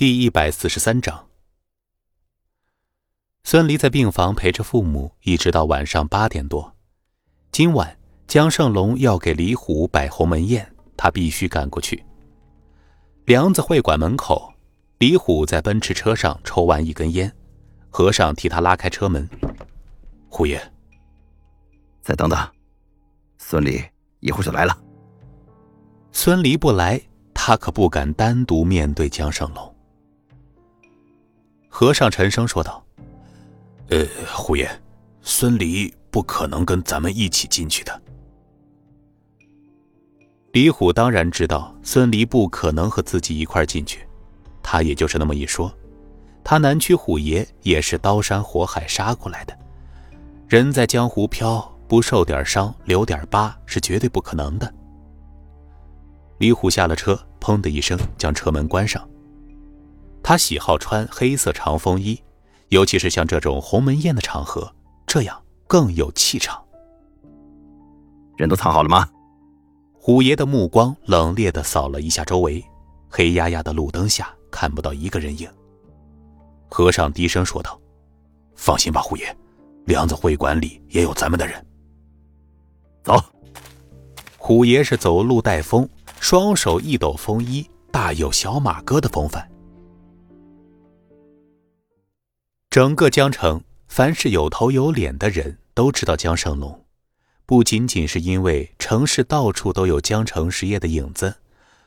第一百四十三章，孙离在病房陪着父母，一直到晚上八点多。今晚江胜龙要给李虎摆鸿门宴，他必须赶过去。梁子会馆门口，李虎在奔驰车上抽完一根烟，和尚替他拉开车门：“虎爷，再等等，孙离一会儿就来了。”孙离不来，他可不敢单独面对江胜龙。和尚沉声说道：“呃，虎爷，孙离不可能跟咱们一起进去的。”李虎当然知道孙离不可能和自己一块进去，他也就是那么一说。他南区虎爷也是刀山火海杀过来的，人在江湖飘，不受点伤、留点疤是绝对不可能的。李虎下了车，砰的一声将车门关上。他喜好穿黑色长风衣，尤其是像这种鸿门宴的场合，这样更有气场。人都藏好了吗？虎爷的目光冷冽地扫了一下周围，黑压压的路灯下看不到一个人影。和尚低声说道：“放心吧，虎爷，梁子会馆里也有咱们的人。”走。虎爷是走路带风，双手一抖风衣，大有小马哥的风范。整个江城，凡是有头有脸的人都知道江胜龙，不仅仅是因为城市到处都有江城实业的影子，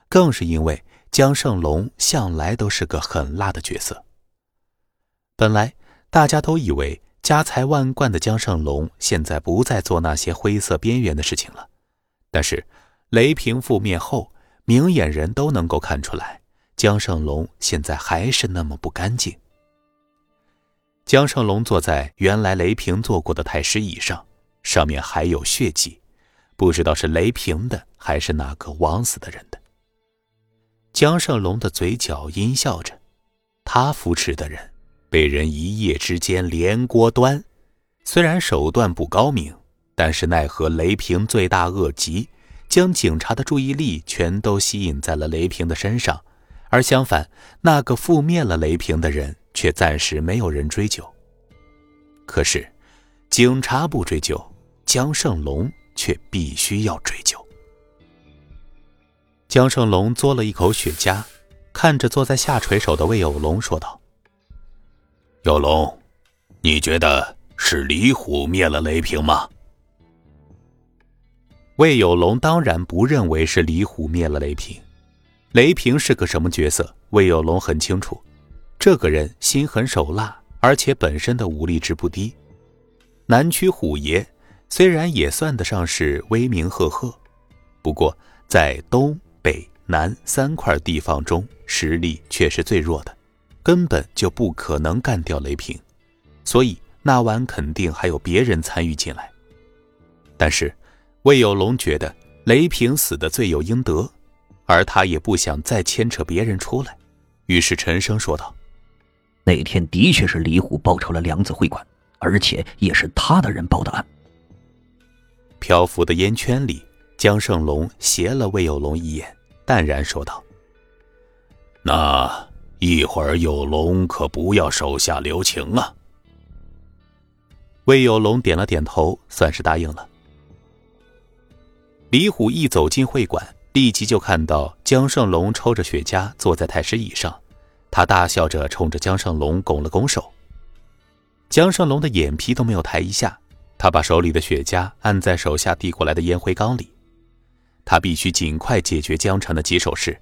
更是因为江胜龙向来都是个狠辣的角色。本来大家都以为家财万贯的江胜龙现在不再做那些灰色边缘的事情了，但是雷平覆灭后，明眼人都能够看出来，江胜龙现在还是那么不干净。江胜龙坐在原来雷平坐过的太师椅上，上面还有血迹，不知道是雷平的还是哪个枉死的人的。江胜龙的嘴角阴笑着，他扶持的人被人一夜之间连锅端，虽然手段不高明，但是奈何雷平罪大恶极，将警察的注意力全都吸引在了雷平的身上，而相反，那个覆灭了雷平的人。却暂时没有人追究。可是，警察不追究，江胜龙却必须要追究。江胜龙嘬了一口雪茄，看着坐在下垂手的魏有龙说道：“有龙，你觉得是李虎灭了雷平吗？”魏有龙当然不认为是李虎灭了雷平。雷平是个什么角色？魏有龙很清楚。这个人心狠手辣，而且本身的武力值不低。南区虎爷虽然也算得上是威名赫赫，不过在东北南三块地方中，实力却是最弱的，根本就不可能干掉雷平。所以那晚肯定还有别人参与进来。但是魏有龙觉得雷平死的罪有应得，而他也不想再牵扯别人出来，于是沉声说道。那天的确是李虎报仇了梁子会馆，而且也是他的人报的案。漂浮的烟圈里，江胜龙斜了魏有龙一眼，淡然说道：“那一会儿有龙可不要手下留情啊。”魏有龙点了点头，算是答应了。李虎一走进会馆，立即就看到江胜龙抽着雪茄坐在太师椅上。他大笑着冲着江胜龙拱了拱手，江胜龙的眼皮都没有抬一下，他把手里的雪茄按在手下递过来的烟灰缸里。他必须尽快解决江城的棘手事，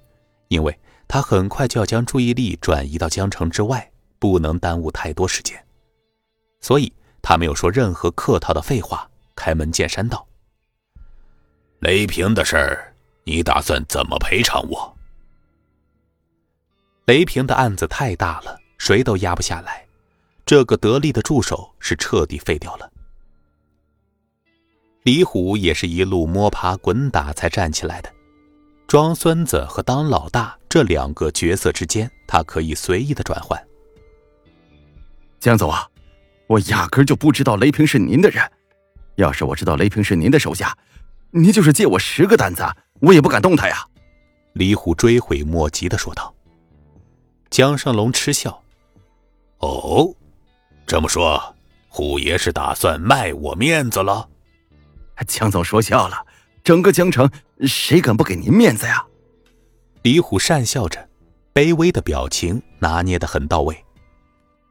因为他很快就要将注意力转移到江城之外，不能耽误太多时间。所以他没有说任何客套的废话，开门见山道：“雷平的事儿，你打算怎么赔偿我？”雷平的案子太大了，谁都压不下来。这个得力的助手是彻底废掉了。李虎也是一路摸爬滚打才站起来的。装孙子和当老大这两个角色之间，他可以随意的转换。江总啊，我压根就不知道雷平是您的人。要是我知道雷平是您的手下，您就是借我十个胆子，我也不敢动他呀。李虎追悔莫及的说道。江胜龙嗤笑：“哦，这么说，虎爷是打算卖我面子了？”江总说笑了，整个江城谁敢不给您面子呀？李虎讪笑着，卑微的表情拿捏的很到位。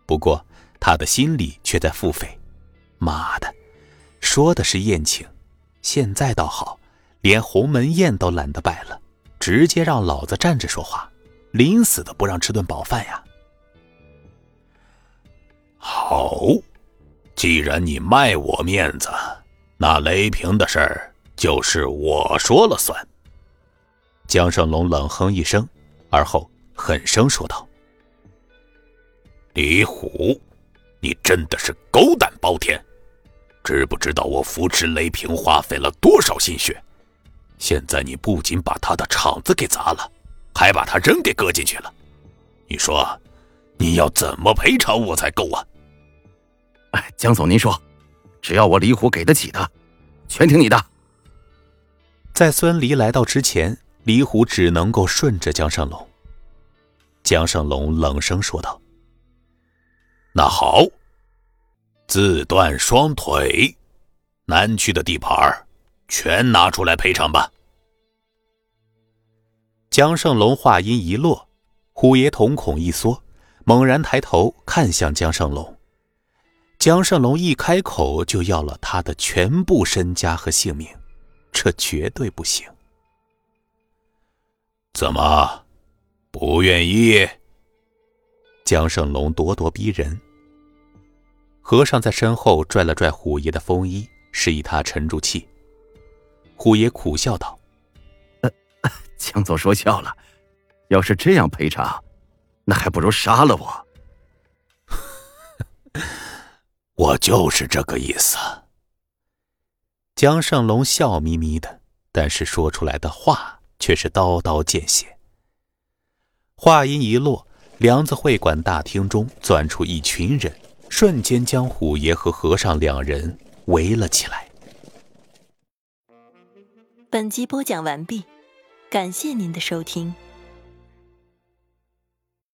不过他的心里却在腹诽：“妈的，说的是宴请，现在倒好，连鸿门宴都懒得摆了，直接让老子站着说话，临死都不让吃顿饱饭呀！”好，既然你卖我面子。那雷平的事儿就是我说了算。江胜龙冷哼一声，而后狠声说道：“李虎，你真的是狗胆包天！知不知道我扶持雷平花费了多少心血？现在你不仅把他的厂子给砸了，还把他人给搁进去了。你说，你要怎么赔偿我才够啊？”哎，江总，您说。只要我李虎给得起的，全听你的。在孙离来到之前，李虎只能够顺着江胜龙。江胜龙冷声说道：“那好，自断双腿，南区的地盘全拿出来赔偿吧。”江胜龙话音一落，虎爷瞳孔一缩，猛然抬头看向江胜龙。江胜龙一开口就要了他的全部身家和性命，这绝对不行。怎么，不愿意？江胜龙咄咄逼人。和尚在身后拽了拽虎爷的风衣，示意他沉住气。虎爷苦笑道：“江总说笑了，要是这样赔偿，那还不如杀了我。”我就是这个意思。江胜龙笑眯眯的，但是说出来的话却是刀刀见血。话音一落，梁子会馆大厅中钻出一群人，瞬间将虎爷和和尚两人围了起来。本集播讲完毕，感谢您的收听。